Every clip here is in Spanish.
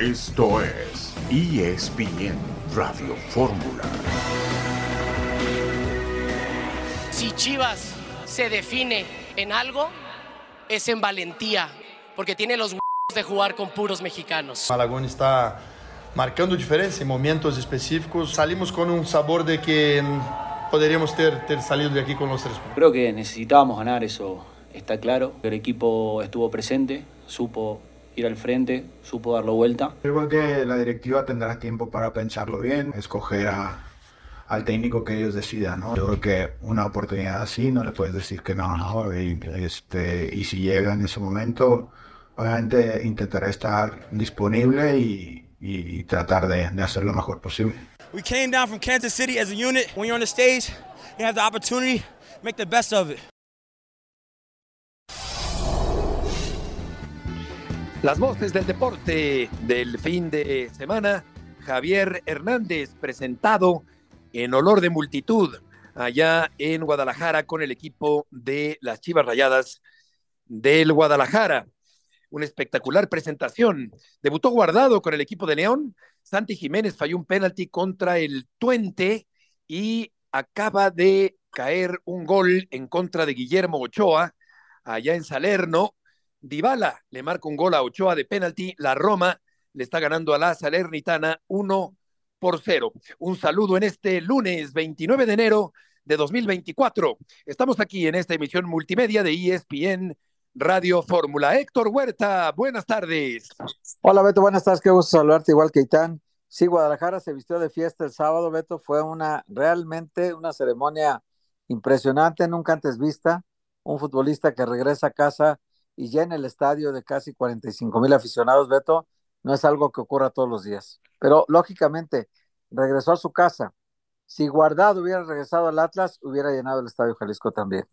Esto es ESPN Radio Fórmula. Si Chivas se define en algo, es en valentía, porque tiene los huevos de jugar con puros mexicanos. Malagón está marcando diferencia en momentos específicos. Salimos con un sabor de que podríamos ter, ter salido de aquí con los tres. Creo que necesitábamos ganar, eso está claro. El equipo estuvo presente, supo ir al frente, supo darlo vuelta. Creo que la directiva tendrá tiempo para pensarlo bien, escoger a, al técnico que ellos decidan. ¿no? Yo creo que una oportunidad así no le puedes decir que no, ¿no? Y, este, y si llega en ese momento, obviamente intentaré estar disponible y, y tratar de, de hacer lo mejor posible. We came down from Kansas City as a unit. When you're on the stage, you have the opportunity, make the best of it. Las voces del deporte del fin de semana. Javier Hernández presentado en olor de multitud allá en Guadalajara con el equipo de las Chivas Rayadas del Guadalajara. Una espectacular presentación. Debutó guardado con el equipo de León. Santi Jiménez falló un penalti contra el Tuente y acaba de caer un gol en contra de Guillermo Ochoa allá en Salerno Dybala le marca un gol a Ochoa de penalti. La Roma le está ganando a la Salernitana 1 por 0. Un saludo en este lunes 29 de enero de 2024. Estamos aquí en esta emisión multimedia de ESPN Radio Fórmula. Héctor Huerta, buenas tardes. Hola Beto, buenas tardes, qué gusto saludarte igual que Itán. Sí, Guadalajara se vistió de fiesta el sábado, Beto, fue una realmente una ceremonia impresionante, nunca antes vista. Un futbolista que regresa a casa y llena el estadio de casi 45 mil aficionados, Beto, no es algo que ocurra todos los días. Pero lógicamente, regresó a su casa. Si Guardado hubiera regresado al Atlas, hubiera llenado el estadio Jalisco también.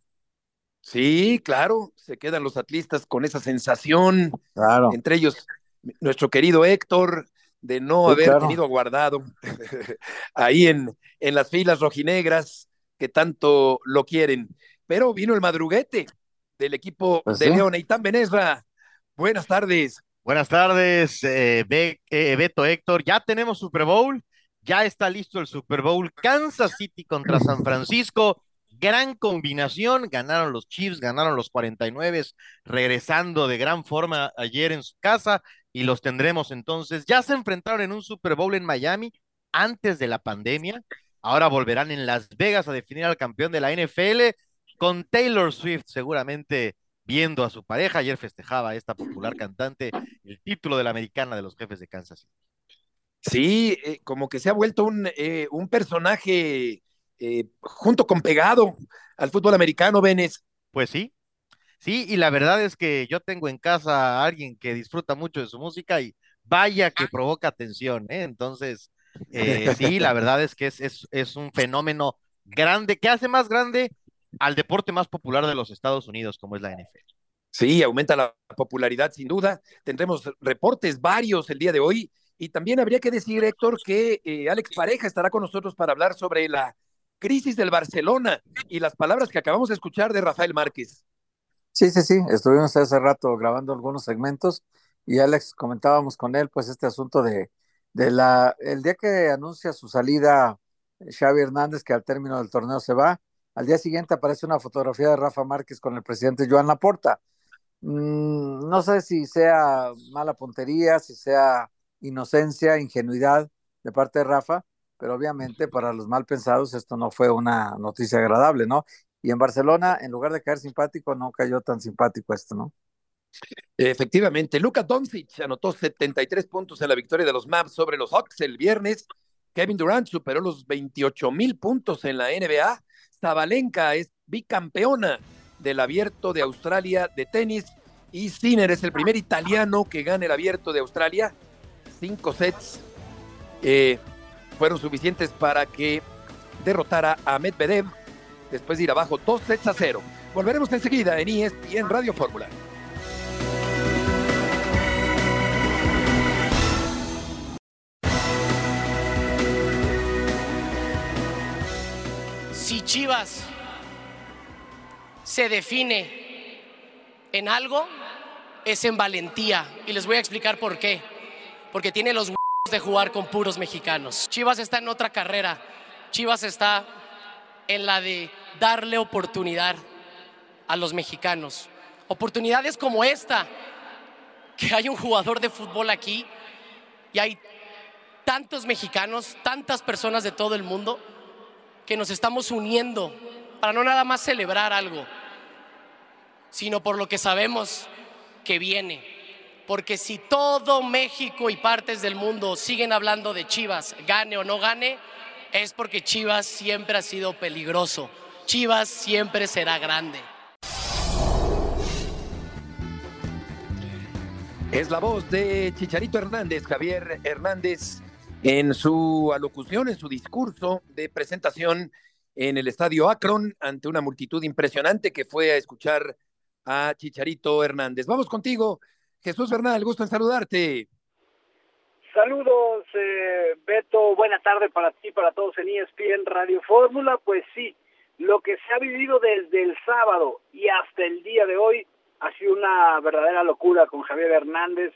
Sí, claro, se quedan los atlistas con esa sensación. Claro. Entre ellos, nuestro querido Héctor, de no Sí, haber claro. tenido guardado ahí en, en las filas rojinegras que tanto lo quieren. Pero vino el madruguete del equipo Pues de sí. León, Benesra. Buenas tardes. Buenas tardes, eh, Be- eh, Beto Héctor. Ya tenemos Super Bowl, ya está listo el Super Bowl. Kansas City contra San Francisco. Gran combinación. Ganaron los Chiefs, ganaron los 49, regresando de gran forma ayer en su casa y los tendremos entonces. Ya se enfrentaron en un Super Bowl en Miami antes de la pandemia. Ahora volverán en Las Vegas a definir al campeón de la NFL con Taylor Swift seguramente viendo a su pareja. Ayer festejaba esta popular cantante el título de la americana de los jefes de Kansas City. Sí, eh, como que se ha vuelto un, eh, un personaje eh, junto con pegado al fútbol americano, Benes. Pues sí, sí, y la verdad es que yo tengo en casa a alguien que disfruta mucho de su música y vaya que provoca atención, ¿eh? Entonces, sí, la verdad es que es, es, es un fenómeno grande, que hace más grande al deporte más popular de los Estados Unidos, como es la NFL. Sí, aumenta la popularidad sin duda. Tendremos reportes varios el día de hoy. Y también habría que decir, Héctor, que eh, Alex Pareja estará con nosotros para hablar sobre la crisis del Barcelona y las palabras que acabamos de escuchar de Rafael Márquez. Sí, sí, sí, estuvimos hace rato grabando algunos segmentos y Alex comentábamos con él pues este asunto de, de la, el día que anuncia su salida eh, Xavi Hernández que al término del torneo se va, al día siguiente aparece una fotografía de Rafa Márquez con el presidente Joan Laporta. Mm, no sé si sea mala puntería, si sea inocencia, ingenuidad de parte de Rafa, pero obviamente para los mal pensados esto no fue una noticia agradable, ¿no? Y en Barcelona, en lugar de caer simpático, no cayó tan simpático esto, ¿no? Efectivamente, Luka Doncic anotó 73 puntos en la victoria de los Mavs sobre los Hawks el viernes. Kevin Durant superó los 28 mil puntos en la NBA. Zabalenka es bicampeona del Abierto de Australia de tenis y Sinner es el primer italiano que gana el Abierto de Australia. Cinco sets eh, fueron suficientes para que derrotara a Medvedev después de ir abajo dos sets a cero. Volveremos enseguida en ESPN Radio Fórmula. Chivas se define en algo, es en valentía. Y les voy a explicar por qué. porque tiene los de jugar con puros mexicanos. Chivas está en otra carrera. Chivas está en la de darle oportunidad a los mexicanos. Oportunidades como esta, que hay un jugador de fútbol aquí y hay tantos mexicanos, tantas personas de todo el mundo que nos estamos uniendo para no nada más celebrar algo, sino por lo que sabemos que viene. Porque si todo México y partes del mundo siguen hablando de Chivas, gane o no gane, es porque Chivas siempre ha sido peligroso. Chivas siempre será grande. Es la voz de Chicharito Hernández, Javier Hernández, en su alocución, en su discurso de presentación en el estadio Akron ante una multitud impresionante que fue a escuchar a Chicharito Hernández. Vamos contigo, Jesús Bernal, gusto en saludarte. Saludos, eh, Beto, buena tarde para ti, para todos en ESPN Radio Fórmula. Pues sí, lo que se ha vivido desde el sábado y hasta el día de hoy ha sido una verdadera locura con Javier Hernández,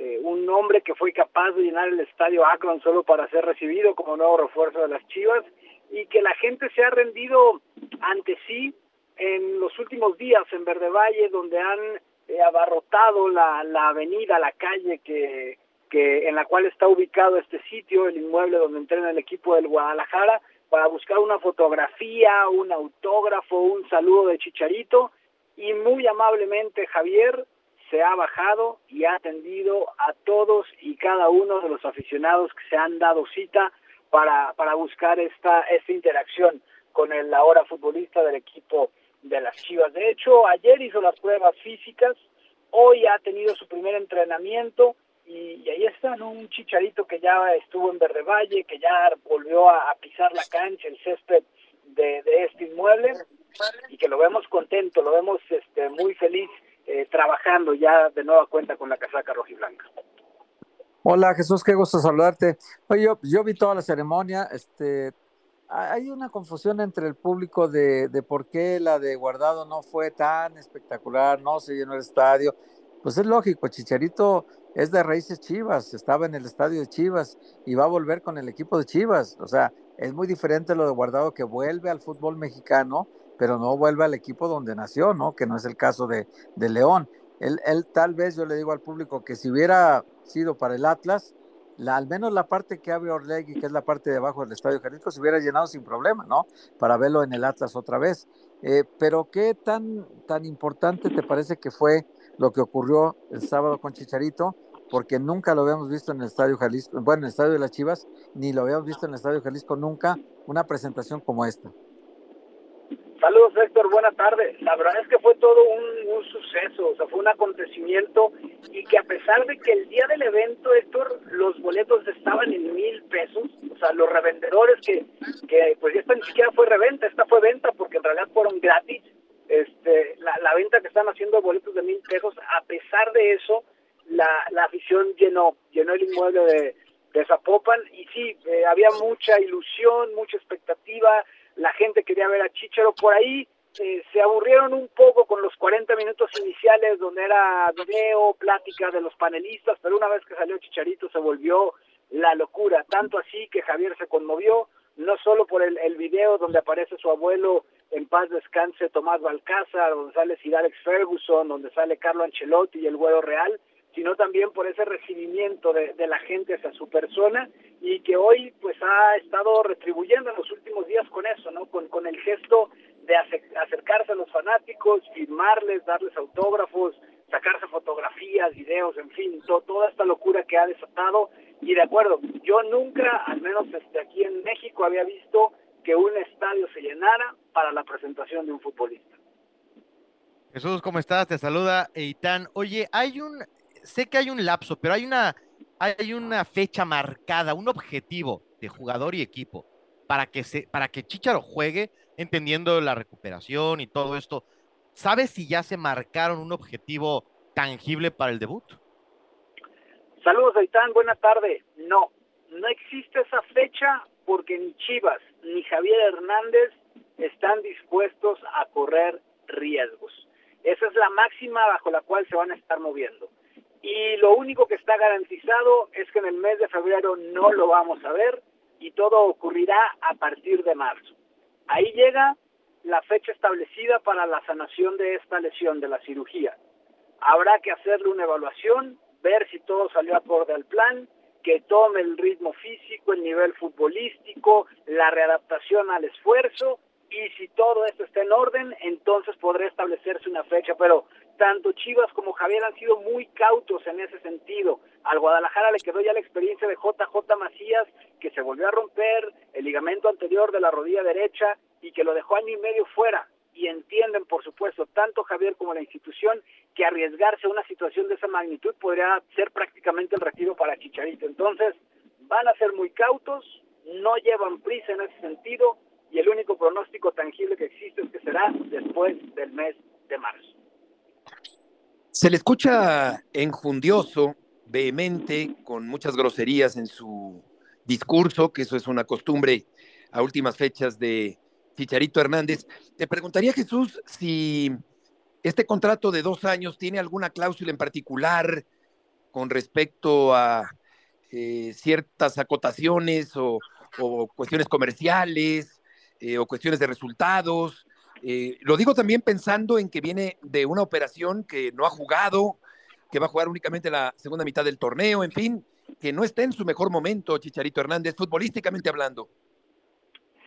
eh, un hombre que fue capaz de llenar el estadio Akron solo para ser recibido como nuevo refuerzo de las Chivas y que la gente se ha rendido ante sí en los últimos días en Verde Valle, donde han eh, abarrotado la, la avenida, la calle que, que en la cual está ubicado este sitio, el inmueble donde entrena el equipo del Guadalajara, para buscar una fotografía, un autógrafo, un saludo de Chicharito, y muy amablemente Javier se ha bajado y ha atendido a todos y cada uno de los aficionados que se han dado cita para, para buscar esta, esta interacción con el ahora futbolista del equipo de las Chivas. De hecho, ayer hizo las pruebas físicas, hoy ha tenido su primer entrenamiento y, ahí está. Un chicharito que ya estuvo en Verde Valle, que ya volvió a, pisar la cancha, el césped de, de, este inmueble y que lo vemos contento, lo vemos este, muy feliz eh, trabajando ya de nueva cuenta con la casaca rojiblanca. Hola Jesús, qué gusto saludarte. Oye, yo, yo vi toda la ceremonia, este, hay una confusión entre el público de, de, por qué la de Guardado no fue tan espectacular, no se llenó el estadio. Pues es lógico, Chicharito es de raíces Chivas, estaba en el estadio de Chivas y va a volver con el equipo de Chivas. O sea, es muy diferente lo de Guardado que vuelve al fútbol mexicano, pero no vuelve al equipo donde nació, ¿no? Que no es el caso de, de León. Él, él tal vez, yo le digo al público que si hubiera sido para el Atlas, la, al menos la parte que abre Orlegui, que es la parte de abajo del Estadio Jalisco, se hubiera llenado sin problema, ¿no? Para verlo en el Atlas otra vez. Eh, pero ¿qué tan, tan importante te parece que fue lo que ocurrió el sábado con Chicharito? Porque nunca lo habíamos visto en el Estadio Jalisco, bueno, en el Estadio de las Chivas, ni lo habíamos visto en el Estadio Jalisco nunca, una presentación como esta. Saludos Héctor, buena tarde. La verdad es que fue todo un, suceso, o sea, fue un acontecimiento y que a pesar de que el día del evento, Héctor, los boletos estaban en mil pesos, o sea, los revendedores que, que pues esta ni siquiera fue reventa, esta fue venta porque en realidad fueron gratis, este, la, venta que están haciendo boletos de mil pesos, a pesar de eso, la, afición llenó, llenó el inmueble de, de Zapopan y sí, eh, había mucha ilusión, mucha expectativa, la gente quería ver a Chichero por ahí, eh, se aburrieron un poco con los 40 minutos iniciales donde era video, plática de los panelistas, pero una vez que salió Chicharito se volvió la locura, tanto así que Javier se conmovió, no solo por el, video donde aparece su abuelo en paz descanse Tomás Balcázar, donde sale Sir Alex Ferguson, donde sale Carlo Ancelotti y el Güero Real, sino también por ese recibimiento de, la gente hacia su persona y que hoy pues ha estado retribuyendo en los últimos días con eso, ¿no? Con, con el gesto de acercarse a los fanáticos, firmarles, darles autógrafos, sacarse fotografías, videos, en fin, to, toda esta locura que ha desatado. Y de acuerdo, yo nunca, al menos este, aquí en México, había visto que un estadio se llenara para la presentación de un futbolista. Jesús, ¿cómo estás? Te saluda Eitan. Oye, hay un, sé que hay un lapso, pero hay una, hay una fecha marcada, un objetivo de jugador y equipo para que se, para que Chicharo juegue, entendiendo la recuperación y todo esto. ¿Sabes si ya se marcaron un objetivo tangible para el debut? Saludos, Aitán, buena tarde. No, no existe esa fecha porque ni Chivas ni Javier Hernández están dispuestos a correr riesgos. Esa es la máxima bajo la cual se van a estar moviendo y lo único que está garantizado es que en el mes de febrero no lo vamos a ver y todo ocurrirá a partir de marzo. Ahí llega la fecha establecida para la sanación de esta lesión, de la cirugía. Habrá que hacerle una evaluación, ver si todo salió acorde al plan, que tome el ritmo físico, el nivel futbolístico, la readaptación al esfuerzo y si todo esto está en orden, entonces podrá establecerse una fecha, pero tanto Chivas como Javier han sido muy cautos en ese sentido. Al Guadalajara le quedó ya la experiencia de JJ Macías, que se volvió a romper el ligamento anterior de la rodilla derecha y que lo dejó año y medio fuera. Y entienden, por supuesto, tanto Javier como la institución, que arriesgarse a una situación de esa magnitud podría ser prácticamente el retiro para Chicharito. Entonces, van a ser muy cautos, no llevan prisa en ese sentido, y el único pronóstico tangible que existe es que será después del mes de marzo. Se le escucha enjundioso, vehemente, con muchas groserías en su discurso, que eso es una costumbre a últimas fechas de Chicharito Hernández. Te preguntaría, Jesús, si este contrato de dos años tiene alguna cláusula en particular con respecto a eh, ciertas acotaciones o, cuestiones comerciales eh, o cuestiones de resultados eh, lo digo también pensando en que viene de una operación que no ha jugado, que va a jugar únicamente la segunda mitad del torneo, en fin, que no está en su mejor momento, Chicharito Hernández, futbolísticamente hablando.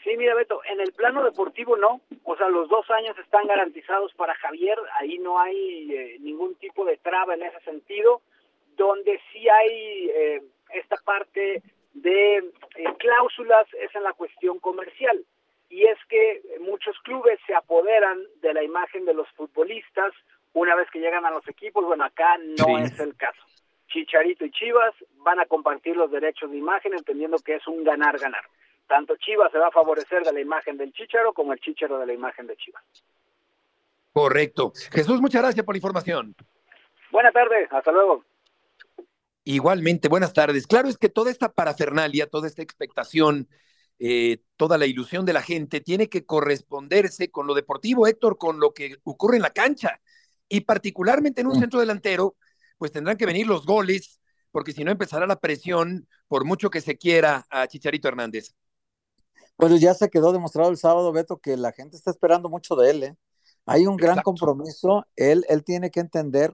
Sí, mira Beto, en el plano deportivo no, o sea, los dos años están garantizados para Javier, ahí no hay eh, ningún tipo de traba en ese sentido, donde sí hay eh, esta parte de cláusulas es en la cuestión comercial y es que muchos clubes se apoderan de la imagen de los futbolistas una vez que llegan a los equipos. Bueno, acá no es el caso. Chicharito y Chivas van a compartir los derechos de imagen entendiendo que es un ganar-ganar. Tanto Chivas se va a favorecer de la imagen del Chicharo como el Chicharo de la imagen de Chivas. Correcto. Jesús, muchas gracias por la información. Buenas tardes, hasta luego. Igualmente, buenas tardes. Claro es que toda esta parafernalia, toda esta expectación eh, toda la ilusión de la gente tiene que corresponderse con lo deportivo, Héctor, con lo que ocurre en la cancha. Y particularmente en un centro delantero, pues tendrán que venir los goles, porque si no empezará la presión, por mucho que se quiera, a Chicharito Hernández. Pues ya se quedó demostrado el sábado, Beto, que la gente está esperando mucho de él. ¿eh? Hay un gran compromiso. Él, él tiene que entender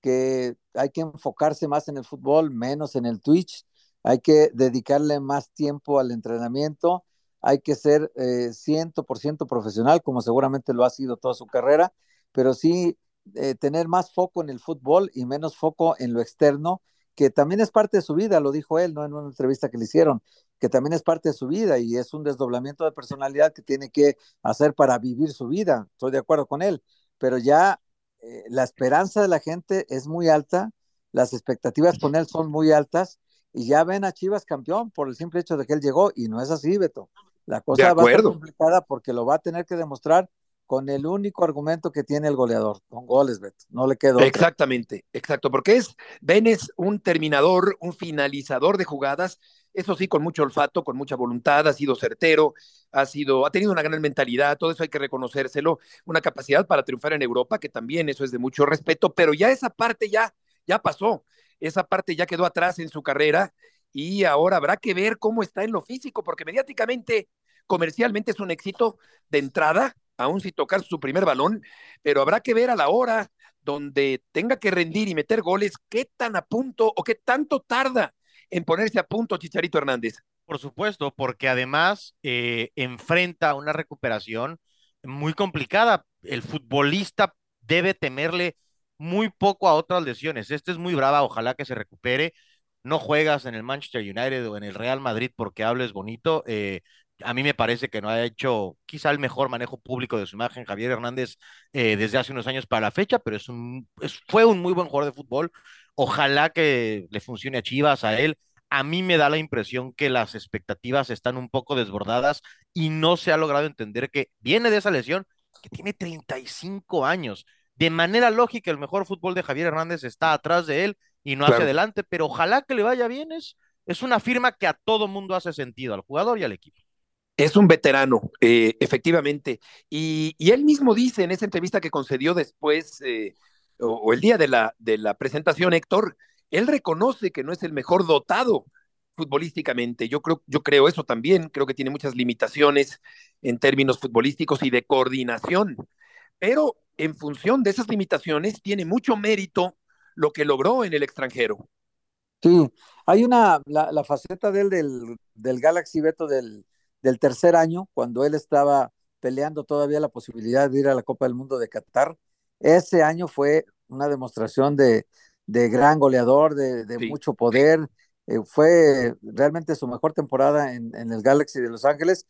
que hay que enfocarse más en el fútbol, menos en el Twitch hay que dedicarle más tiempo al entrenamiento, hay que ser eh, 100% profesional, como seguramente lo ha sido toda su carrera, pero sí eh, tener más foco en el fútbol y menos foco en lo externo, que también es parte de su vida, lo dijo él, ¿no? En una entrevista que le hicieron, que también es parte de su vida y es un desdoblamiento de personalidad que tiene que hacer para vivir su vida. Estoy de acuerdo con él, pero ya eh, la esperanza de la gente es muy alta, las expectativas con él son muy altas y ya ven a Chivas campeón por el simple hecho de que él llegó y no es así, Beto. La cosa va a ser complicada porque lo va a tener que demostrar con el único argumento que tiene el goleador, con goles, Beto. No le quedó. Exactamente, exacto, porque es, Ben es un terminador, un finalizador de jugadas, eso sí, con mucho olfato, con mucha voluntad, ha sido certero, ha sido, ha tenido una gran mentalidad, todo eso hay que reconocérselo, una capacidad para triunfar en Europa, que también eso es de mucho respeto, pero ya esa parte ya, ya pasó esa parte ya quedó atrás en su carrera y ahora habrá que ver cómo está en lo físico, porque mediáticamente, comercialmente es un éxito de entrada, aún si tocar su primer balón, pero habrá que ver a la hora donde tenga que rendir y meter goles, qué tan a punto o qué tanto tarda en ponerse a punto Chicharito Hernández. Por supuesto, porque además eh, enfrenta una recuperación muy complicada. El futbolista debe temerle muy poco a otras lesiones. Este es muy brava, ojalá que se recupere. No juegas en el Manchester United o en el Real Madrid porque hables bonito. Eh, a mí me parece que no ha hecho quizá el mejor manejo público de su imagen Javier Hernández eh, desde hace unos años para la fecha, pero es un, fue un muy buen jugador de fútbol. Ojalá que le funcione a Chivas, a él. A mí me da la impresión que las expectativas están un poco desbordadas y no se ha logrado entender que viene de esa lesión, que tiene 35 años de manera lógica el mejor fútbol de Javier Hernández está atrás de él y no hacia adelante, pero ojalá que le vaya bien. Es, es una firma que a todo mundo hace sentido, al jugador y al equipo. Es un veterano, eh, efectivamente. Y, él mismo dice en esa entrevista que concedió después eh, o, el día de la, de la presentación, Héctor, él reconoce que no es el mejor dotado futbolísticamente. Yo creo, yo creo eso también, creo que tiene muchas limitaciones en términos futbolísticos y de coordinación, pero en función de esas limitaciones tiene mucho mérito lo que logró en el extranjero. Sí, hay una, la, faceta de él del, del Galaxy Beto del, del tercer año, cuando él estaba peleando todavía la posibilidad de ir a la Copa del Mundo de Qatar. Ese año fue una demostración de, de gran goleador, de, de mucho poder. Eh, fue realmente su mejor temporada en, en, el Galaxy de Los Ángeles.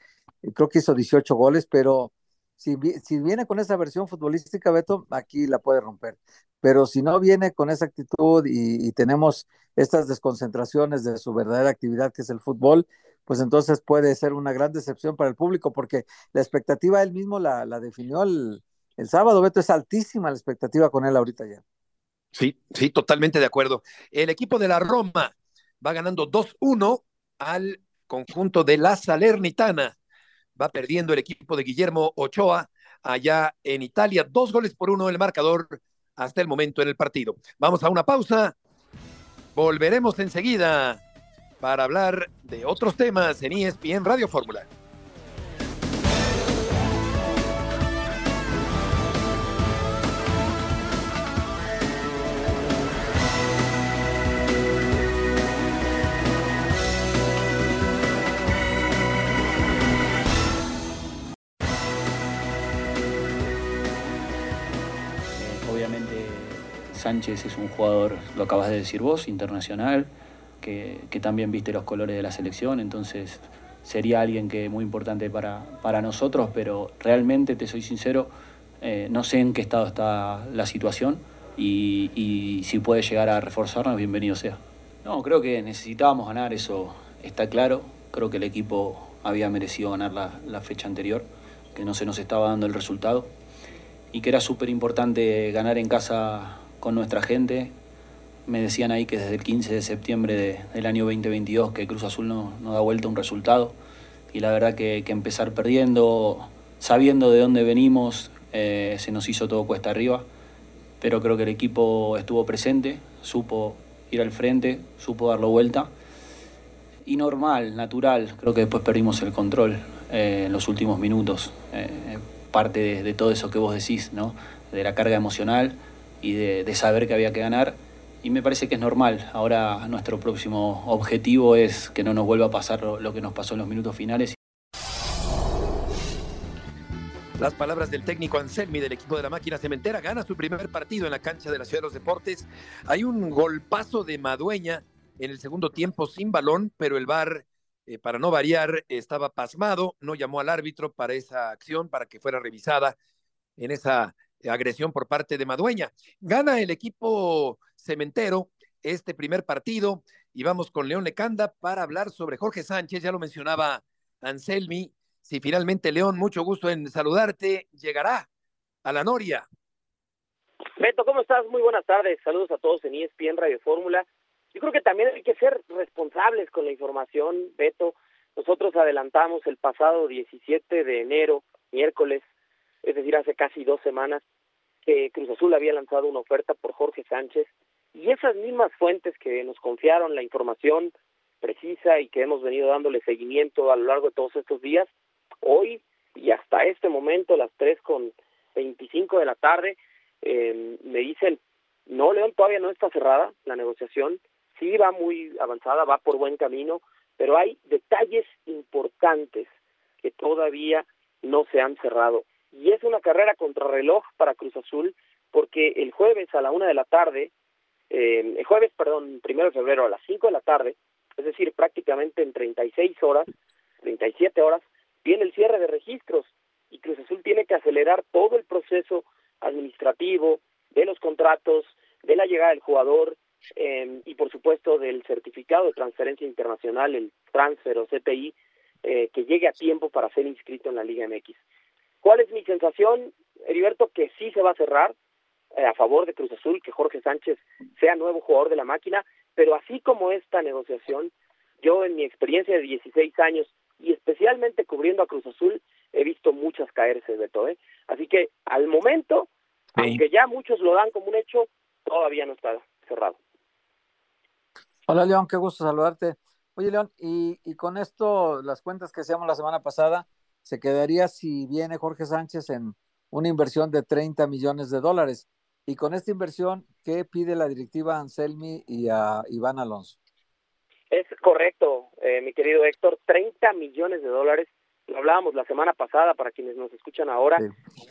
Creo que hizo 18 goles, pero si, viene con esa versión futbolística, Beto, aquí la puede romper. Pero si no viene con esa actitud y, tenemos estas desconcentraciones de su verdadera actividad, que es el fútbol, pues entonces puede ser una gran decepción para el público, porque la expectativa él mismo la, la definió el, el sábado, Beto, es altísima la expectativa con él ahorita ya. Sí, sí, totalmente de acuerdo. El equipo de la Roma va ganando 2-1 al conjunto de la Salernitana. Va perdiendo el equipo de Guillermo Ochoa allá en Italia. Dos goles por uno el marcador hasta el momento en el partido. Vamos a una pausa. Volveremos enseguida para hablar de otros temas en ESPN Radio Fórmula. Sánchez es un jugador, lo acabas de decir vos, internacional, que, también viste los colores de la selección, entonces sería alguien que muy importante para, para nosotros, pero realmente, te soy sincero, eh, no sé en qué estado está la situación y, si puede llegar a reforzarnos, bienvenido sea. No, creo que necesitábamos ganar, eso está claro. Creo que el equipo había merecido ganar la, la fecha anterior, que no se nos estaba dando el resultado y que era súper importante ganar en casa con nuestra gente, me decían ahí que desde el 15 de septiembre del año 2022 que Cruz Azul no, no, da vuelta un resultado. Y la verdad que, que empezar perdiendo, sabiendo de dónde venimos, eh, se nos hizo todo cuesta arriba, pero creo que el equipo estuvo presente, supo ir al frente, supo darlo vuelta. Y normal, natural, creo que después perdimos el control eh, en los últimos minutos, eh, parte de, de, todo eso que vos decís, ¿no? de la carga emocional y de, saber que había que ganar y me parece que es normal. Ahora nuestro próximo objetivo es que no nos vuelva a pasar lo que nos pasó en los minutos finales. Las palabras del técnico Anselmi del equipo de la máquina cementera gana su primer partido en la cancha de la Ciudad de los Deportes. Hay un golpazo de Madueña en el segundo tiempo sin balón, pero el VAR, eh, para no variar, estaba pasmado, no llamó al árbitro para esa acción, para que fuera revisada en esa agresión por parte de Madueña. Gana el equipo cementero este primer partido y vamos con León Lecanda para hablar sobre Jorge Sánchez, ya lo mencionaba Anselmi. Si finalmente León, mucho gusto en saludarte, llegará a la Noria. Beto, ¿cómo estás? Muy buenas tardes. Saludos a todos en ESPN Radio Fórmula. Yo creo que también hay que ser responsables con la información, Beto. Nosotros adelantamos el pasado 17 de enero, miércoles, es decir, hace casi dos semanas, que Cruz Azul había lanzado una oferta por Jorge Sánchez y esas mismas fuentes que nos confiaron la información precisa y que hemos venido dándole seguimiento a lo largo de todos estos días, hoy y hasta este momento, las tres con 25 de la tarde, eh, me dicen, no, León, todavía no está cerrada la negociación, sí va muy avanzada, va por buen camino, pero hay detalles importantes que todavía no se han cerrado y es una carrera contrarreloj para Cruz Azul porque el jueves a la una de la tarde, eh, el jueves, perdón, primero de febrero a las cinco de la tarde, es decir, prácticamente en 36 horas, 37 horas, viene el cierre de registros y Cruz Azul tiene que acelerar todo el proceso administrativo de los contratos, de la llegada del jugador eh, y por supuesto del certificado de transferencia internacional, el transfer o CTI, eh, que llegue a tiempo para ser inscrito en la Liga MX. ¿Cuál es mi sensación, Heriberto? Que sí se va a cerrar eh, a favor de Cruz Azul, que Jorge Sánchez sea nuevo jugador de la máquina, pero así como esta negociación, yo en mi experiencia de 16 años y especialmente cubriendo a Cruz Azul, he visto muchas caerse, Beto. ¿eh? Así que al momento aunque ya muchos lo dan como un hecho, todavía no está cerrado. Hola León, qué gusto saludarte. Oye León, y, y con esto, las cuentas que hacíamos la semana pasada, se quedaría si viene Jorge Sánchez en una inversión de 30 millones de dólares. Y con esta inversión, ¿qué pide la directiva a Anselmi y a Iván Alonso? Es correcto, eh, mi querido Héctor, 30 millones de dólares. Lo hablábamos la semana pasada para quienes nos escuchan ahora.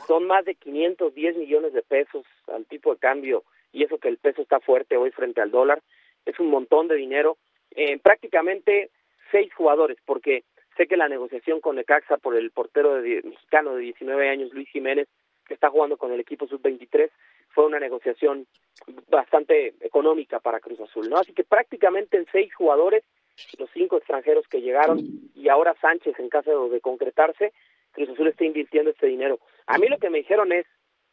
Son más de 510 millones de pesos al tipo de cambio y eso que el peso está fuerte hoy frente al dólar. Es un montón de dinero. Eh, prácticamente seis jugadores, porque sé que la negociación con Necaxa por el portero de, mexicano de 19 años, Luis Jiménez, que está jugando con el equipo sub-23, fue una negociación bastante económica para Cruz Azul, ¿no? Así que prácticamente en seis jugadores, los cinco extranjeros que llegaron y ahora Sánchez en caso de concretarse, Cruz Azul está invirtiendo este dinero. A mí lo que me dijeron es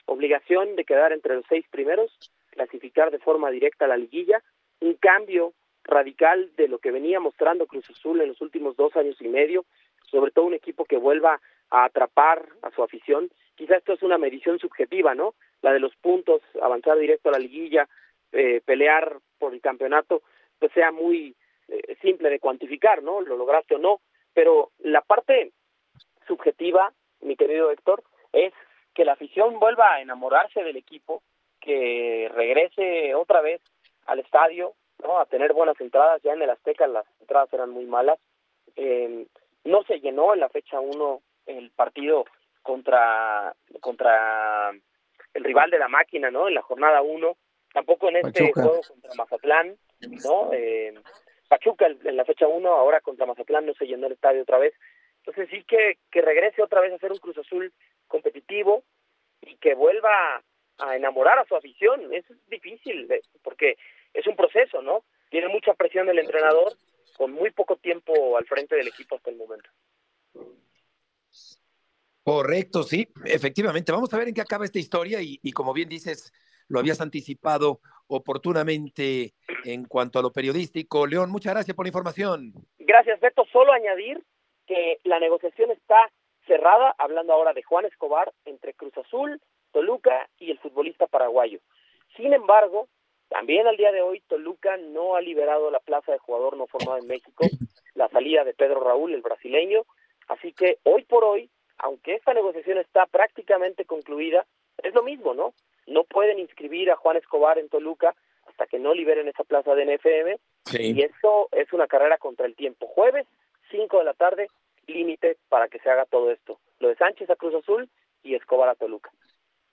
obligación de quedar entre los seis primeros, clasificar de forma directa a la liguilla, un cambio radical de lo que venía mostrando Cruz Azul en los últimos dos años y medio, sobre todo un equipo que vuelva a atrapar a su afición. Quizá esto es una medición subjetiva, ¿no? la de los puntos, avanzar directo a la liguilla, eh, pelear por el campeonato, pues sea muy eh, simple de cuantificar, ¿no? Lo lograste o no, pero la parte subjetiva, mi querido Héctor, es que la afición vuelva a enamorarse del equipo, que regrese otra vez al estadio, ¿no? A tener buenas entradas, ya en el Azteca las entradas eran muy malas, eh, no se llenó en la fecha 1 el partido contra contra el rival de la máquina, ¿no? En la jornada 1, tampoco en este juego contra Mazatlán, ¿no? Eh, Pachuca en la fecha 1, ahora contra Mazatlán no se llenó el estadio otra vez. Entonces sí que, que regrese otra vez a ser un Cruz Azul competitivo y que vuelva a enamorar a su afición. Eso es difícil, eh, porque es un proceso, ¿no? Tiene mucha presión el entrenador con muy poco tiempo al frente del equipo hasta el momento. Correcto, sí, efectivamente. Vamos a ver en qué acaba esta historia y, como bien dices, lo habías anticipado oportunamente en cuanto a lo periodístico. León, muchas gracias por la información. Gracias, Beto. Solo añadir que la negociación está cerrada, hablando ahora de Juan Escobar, entre Cruz Azul, Toluca y el futbolista paraguayo. Sin embargo, también al día de hoy Toluca no ha liberado la plaza de jugador no formado en México, la salida de Pedro Raúl, el brasileño. Así que hoy por hoy aunque esta negociación está prácticamente concluida, es lo mismo, ¿no? No pueden inscribir a Juan Escobar en Toluca hasta que no liberen esa plaza de NFM. Y eso es una carrera contra el tiempo. Jueves, 5 de la tarde, límite para que se haga todo esto. Lo de Sánchez a Cruz Azul y Escobar a Toluca.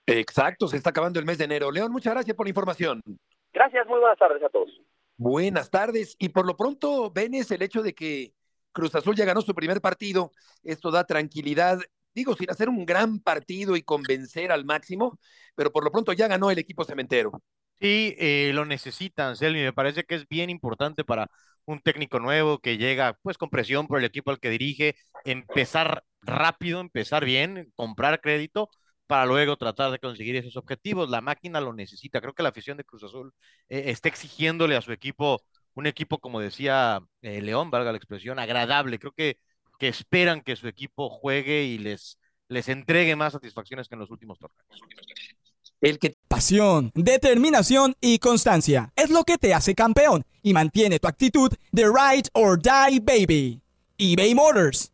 Exacto, se está acabando el mes de enero. León, muchas gracias por la información. Gracias, muy buenas tardes a todos. Buenas tardes. Y por lo pronto, Venes, el hecho de que Cruz Azul ya ganó su primer partido. Esto da tranquilidad, digo, sin hacer un gran partido y convencer al máximo, pero por lo pronto ya ganó el equipo cementero. Sí, eh, lo necesitan, Selmi. Me parece que es bien importante para un técnico nuevo que llega pues con presión por el equipo al que dirige, empezar rápido, empezar bien, comprar crédito para luego tratar de conseguir esos objetivos. La máquina lo necesita. Creo que la afición de Cruz Azul eh, está exigiéndole a su equipo un equipo, como decía eh, León, valga la expresión, agradable. Creo que, que esperan que su equipo juegue y les, les entregue más satisfacciones que en los últimos torneos. El que pasión, determinación y constancia es lo que te hace campeón y mantiene tu actitud de ride or die baby. eBay Motors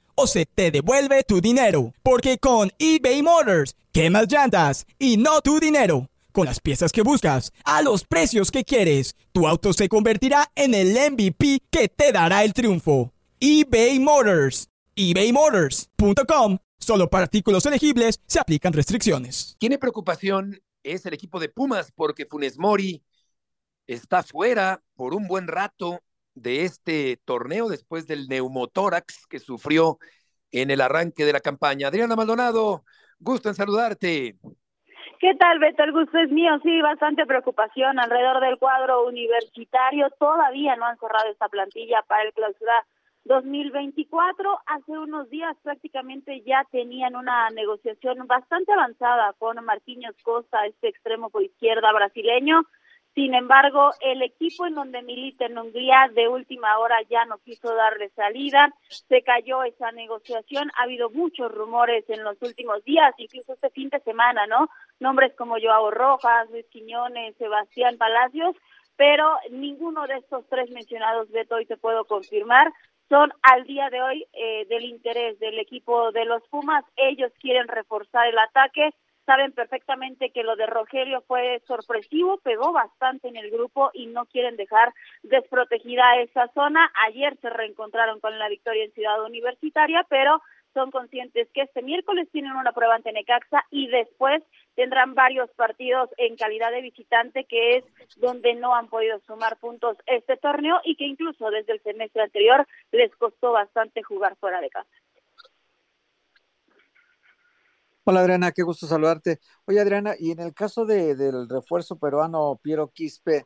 o se te devuelve tu dinero. Porque con eBay Motors, quemas llantas y no tu dinero con las piezas que buscas, a los precios que quieres. Tu auto se convertirá en el MVP que te dará el triunfo. eBay Motors. ebaymotors.com. Solo para artículos elegibles se aplican restricciones. Tiene preocupación es el equipo de Pumas porque Funes Mori está fuera por un buen rato de este torneo después del neumotórax que sufrió en el arranque de la campaña. Adriana Maldonado, gusto en saludarte. ¿Qué tal, Beto? El gusto es mío. Sí, bastante preocupación alrededor del cuadro universitario. Todavía no han cerrado esta plantilla para el clausura 2024. Hace unos días prácticamente ya tenían una negociación bastante avanzada con Marquinhos Costa, este extremo por izquierda brasileño. Sin embargo, el equipo en donde milita en Hungría de última hora ya no quiso darle salida, se cayó esa negociación, ha habido muchos rumores en los últimos días, incluso este fin de semana, ¿no? Nombres como Joao Rojas, Luis Quiñones, Sebastián Palacios, pero ninguno de estos tres mencionados, Beto, hoy te puedo confirmar, son al día de hoy eh, del interés del equipo de los Pumas. Ellos quieren reforzar el ataque, saben perfectamente que lo de Rogelio fue sorpresivo, pegó bastante en el grupo y no quieren dejar desprotegida esa zona. Ayer se reencontraron con la victoria en Ciudad Universitaria, pero son conscientes que este miércoles tienen una prueba ante Necaxa y después tendrán varios partidos en calidad de visitante, que es donde no han podido sumar puntos este torneo y que incluso desde el semestre anterior les costó bastante jugar fuera de casa. Hola Adriana, qué gusto saludarte. Oye Adriana, y en el caso de, del refuerzo peruano Piero Quispe,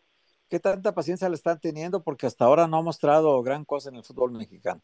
¿qué tanta paciencia le están teniendo? Porque hasta ahora no ha mostrado gran cosa en el fútbol mexicano.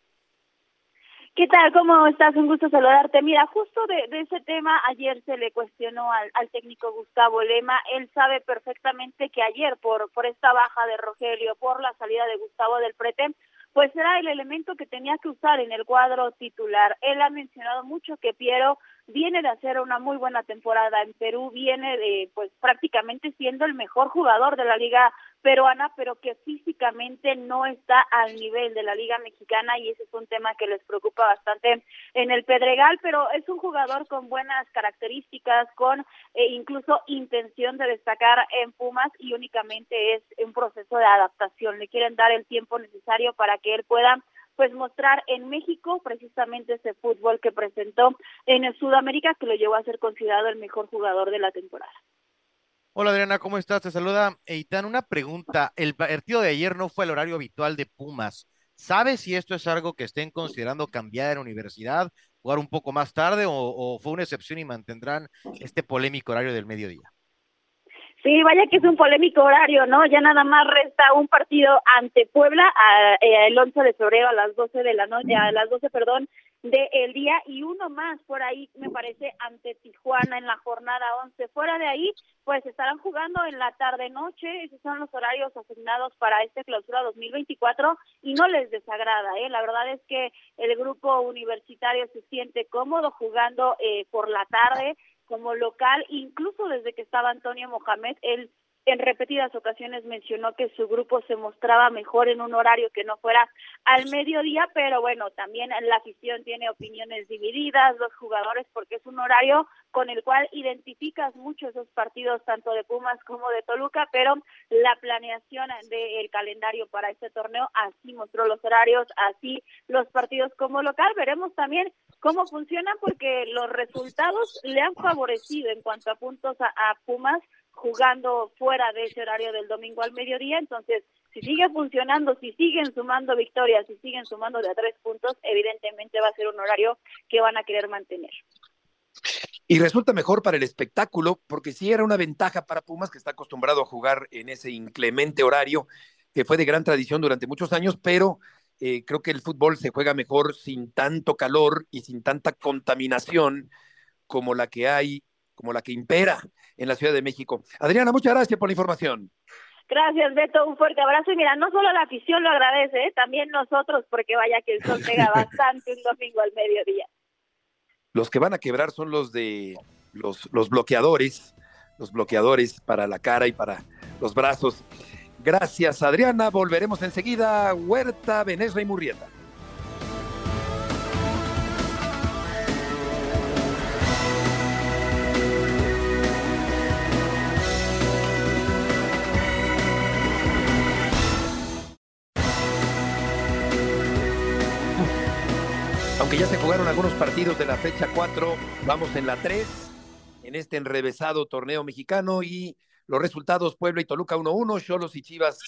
¿Qué tal? ¿Cómo estás? Un gusto saludarte. Mira, justo de, ese tema ayer se le cuestionó al, al, técnico Gustavo Lema. Él sabe perfectamente que ayer, por, por esta baja de Rogelio, por la salida de Gustavo del Prete, pues era el elemento que tenía que usar en el cuadro titular. Él ha mencionado mucho que Piero viene de hacer una muy buena temporada en Perú, viene de pues prácticamente siendo el mejor jugador de la liga peruana, pero que físicamente no está al nivel de la liga mexicana y ese es un tema que les preocupa bastante en el Pedregal, pero es un jugador con buenas características, con eh, incluso intención de destacar en Pumas y únicamente es un proceso de adaptación. Le quieren dar el tiempo necesario para que él pueda pues mostrar en México precisamente ese fútbol que presentó en el Sudamérica que lo llevó a ser considerado el mejor jugador de la temporada. Hola Adriana, ¿cómo estás? Te saluda Eitan. Una pregunta. El partido de ayer no fue el horario habitual de Pumas. ¿Sabes si esto es algo que estén considerando cambiar en universidad, jugar un poco más tarde o, o fue una excepción y mantendrán este polémico horario del mediodía? Sí, vaya que es un polémico horario, ¿no? Ya nada más resta un partido ante Puebla a, eh, el 11 de febrero a las 12 de la noche, a las 12, perdón, del día y uno más por ahí, me parece, ante Tijuana en la jornada 11. Fuera de ahí, pues estarán jugando en la tarde-noche, esos son los horarios asignados para esta clausura 2024 y no les desagrada, ¿eh? La verdad es que el grupo universitario se siente cómodo jugando eh, por la tarde, como local, incluso desde que estaba Antonio Mohamed, él en repetidas ocasiones mencionó que su grupo se mostraba mejor en un horario que no fuera al mediodía, pero bueno, también la afición tiene opiniones divididas, los jugadores, porque es un horario con el cual identificas mucho esos partidos, tanto de Pumas como de Toluca, pero la planeación del calendario para este torneo así mostró los horarios, así los partidos como local. Veremos también cómo funcionan, porque los resultados le han favorecido en cuanto a puntos a, a Pumas jugando fuera de ese horario del domingo al mediodía, entonces si sigue funcionando, si siguen sumando victorias, si siguen sumando de a tres puntos, evidentemente va a ser un horario que van a querer mantener. Y resulta mejor para el espectáculo, porque sí era una ventaja para Pumas, que está acostumbrado a jugar en ese inclemente horario, que fue de gran tradición durante muchos años, pero eh, creo que el fútbol se juega mejor sin tanto calor y sin tanta contaminación como la que hay, como la que impera en la Ciudad de México. Adriana, muchas gracias por la información. Gracias, Beto. Un fuerte abrazo. Y mira, no solo la afición lo agradece, ¿eh? también nosotros, porque vaya que el sol pega bastante un domingo al mediodía. Los que van a quebrar son los de los, los bloqueadores, los bloqueadores para la cara y para los brazos. Gracias, Adriana. Volveremos enseguida. Huerta, Venezuela y Murrieta. Aunque ya se jugaron algunos partidos de la fecha 4, vamos en la 3, en este enrevesado torneo mexicano y los resultados Puebla y Toluca 1-1, Cholos y Chivas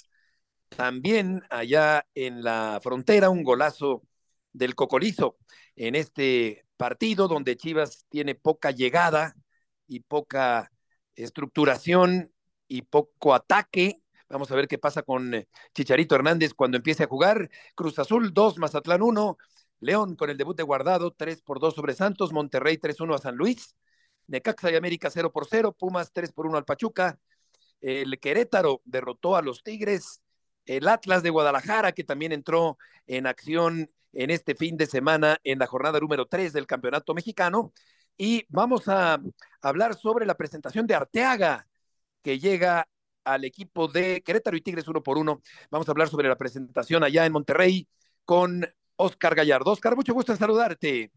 también allá en la frontera, un golazo del Cocolizo en este partido donde Chivas tiene poca llegada y poca estructuración y poco ataque. Vamos a ver qué pasa con eh, Chicharito Hernández cuando empiece a jugar. Cruz Azul 2, Mazatlán 1. León con el debut de Guardado, 3 por 2 sobre Santos. Monterrey 3-1 a San Luis. Necaxa y América 0 por 0. Pumas 3 por 1 al Pachuca. El Querétaro derrotó a los Tigres. El Atlas de Guadalajara, que también entró en acción en este fin de semana en la jornada número 3 del Campeonato Mexicano. Y vamos a hablar sobre la presentación de Arteaga, que llega al equipo de Querétaro y Tigres uno por uno. Vamos a hablar sobre la presentación allá en Monterrey con Oscar Gallardo. Oscar, mucho gusto en saludarte.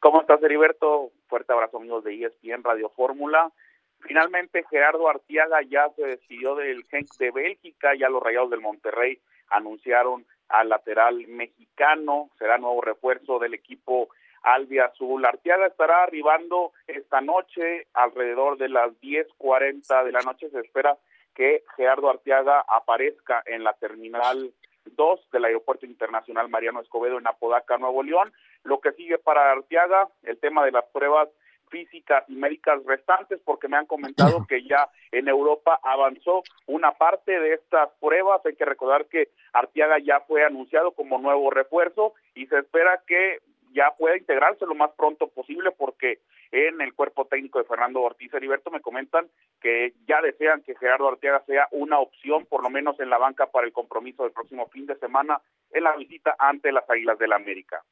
¿Cómo estás, Heriberto? Fuerte abrazo, amigos de ESPN Radio Fórmula. Finalmente, Gerardo Arteaga ya se decidió del Genk de Bélgica, ya los Rayados del Monterrey anunciaron al lateral mexicano, será nuevo refuerzo del equipo Azul. Arteaga estará arribando esta noche alrededor de las 10:40 de la noche. Se espera que Gerardo Arteaga aparezca en la terminal 2 del Aeropuerto Internacional Mariano Escobedo en Apodaca, Nuevo León. Lo que sigue para Arteaga, el tema de las pruebas físicas y médicas restantes porque me han comentado que ya en Europa avanzó una parte de estas pruebas. Hay que recordar que Arteaga ya fue anunciado como nuevo refuerzo y se espera que ya pueda integrarse lo más pronto posible porque en el cuerpo técnico de Fernando Ortiz Heriberto me comentan que ya desean que Gerardo Arteaga sea una opción por lo menos en la banca para el compromiso del próximo fin de semana en la visita ante las Águilas del la América.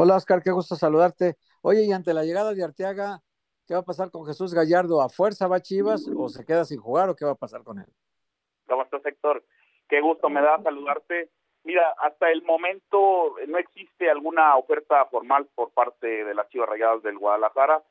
Hola Oscar, qué gusto saludarte. Oye, y ante la llegada de Arteaga, ¿qué va a pasar con Jesús Gallardo? ¿A fuerza va Chivas o se queda sin jugar o qué va a pasar con él? ¿Cómo estás, Héctor? Qué gusto me da saludarte Mira, hasta el momento no existe alguna oferta formal por parte de las Chivas Rayadas del Guadalajara.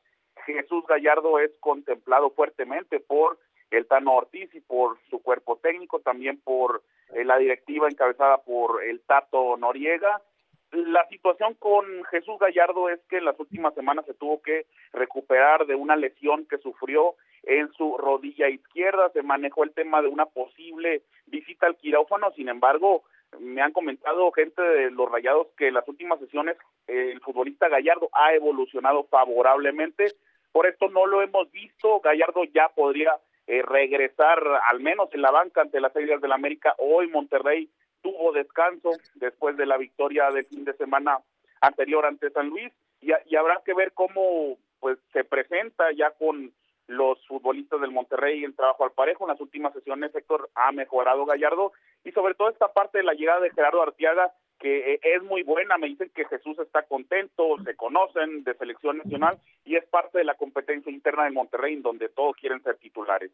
Jesús Gallardo es contemplado fuertemente por el Tano Ortiz y por su cuerpo técnico, también por eh, la directiva encabezada por el Tato Noriega. La situación con Jesús Gallardo es que en las últimas semanas se tuvo que recuperar de una lesión que sufrió en su rodilla izquierda. Se manejó el tema de una posible visita al quirófano, sin embargo, me han comentado gente de los Rayados que en las últimas sesiones eh, el futbolista Gallardo ha evolucionado favorablemente. Por esto no lo hemos visto. Gallardo ya podría eh, regresar al menos en la banca ante las Águilas del la América. Hoy Monterrey tuvo descanso después de la victoria del fin de semana anterior ante San Luis y, habrá que ver cómo pues se presenta ya con los futbolistas del Monterrey en trabajo al parejo. En las últimas sesiones, Héctor ha mejorado Gallardo y sobre todo esta parte de la llegada de Gerardo Artiaga, que eh, es muy buena. Me dicen que Jesús está contento, se conocen de selección nacional y es parte de la competencia interna de Monterrey, en donde todos quieren ser titulares.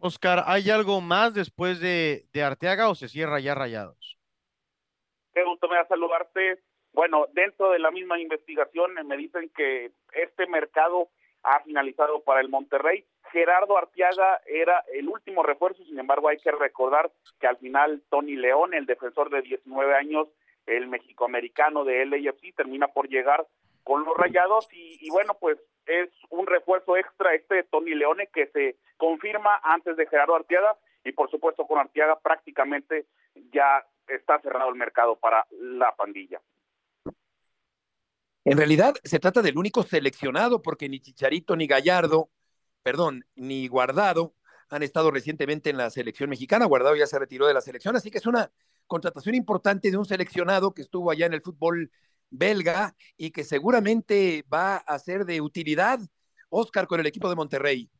Oscar, ¿hay algo más después de, de Arteaga o se cierra ya rayados? Qué gusto me da saludarte. Bueno, dentro de la misma investigación me dicen que este mercado ha finalizado para el Monterrey. Gerardo Artiaga era el último refuerzo, sin embargo hay que recordar que al final Tony León, el defensor de 19 años, el mexicoamericano de LAFC, termina por llegar con los rayados y, bueno, pues es un refuerzo extra este de Tony Leone que se confirma antes de Gerardo Artiaga y por supuesto con Artiaga prácticamente ya está cerrado el mercado para la pandilla. En realidad se trata del único seleccionado porque ni Chicharito ni Gallardo, perdón, ni Guardado han estado recientemente en la selección mexicana. Guardado ya se retiró de la selección, así que es una contratación importante de un seleccionado que estuvo allá en el fútbol belga y que seguramente va a ser de utilidad, Oscar, con el equipo de Monterrey.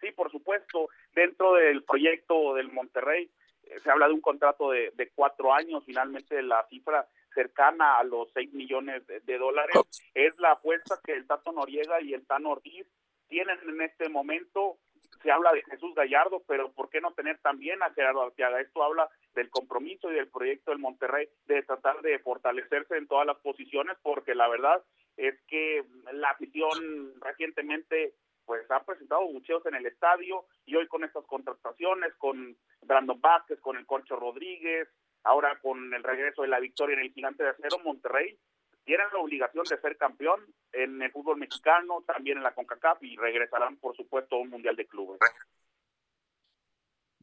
Sí, por supuesto. Dentro del proyecto del Monterrey eh, se habla de un contrato de, de cuatro años. Finalmente la cifra cercana a los 6 millones de, dólares. Es la apuesta que el Tato Noriega y el Tano Ortiz tienen en este momento. Se habla de Jesús Gallardo, pero ¿por qué no tener también a Gerardo Arteaga? Esto habla del compromiso y del proyecto del Monterrey de tratar de fortalecerse en todas las posiciones, porque la verdad es que la afición recientemente pues ha presentado muchos en el estadio y hoy con estas contrataciones, con Brandon Vázquez, con el Concho Rodríguez, ahora con el regreso de la victoria en el Gigante de Acero, Monterrey tienen la obligación de ser campeón en el fútbol mexicano, también en la CONCACAF y regresarán, por supuesto, a un Mundial de Clubes.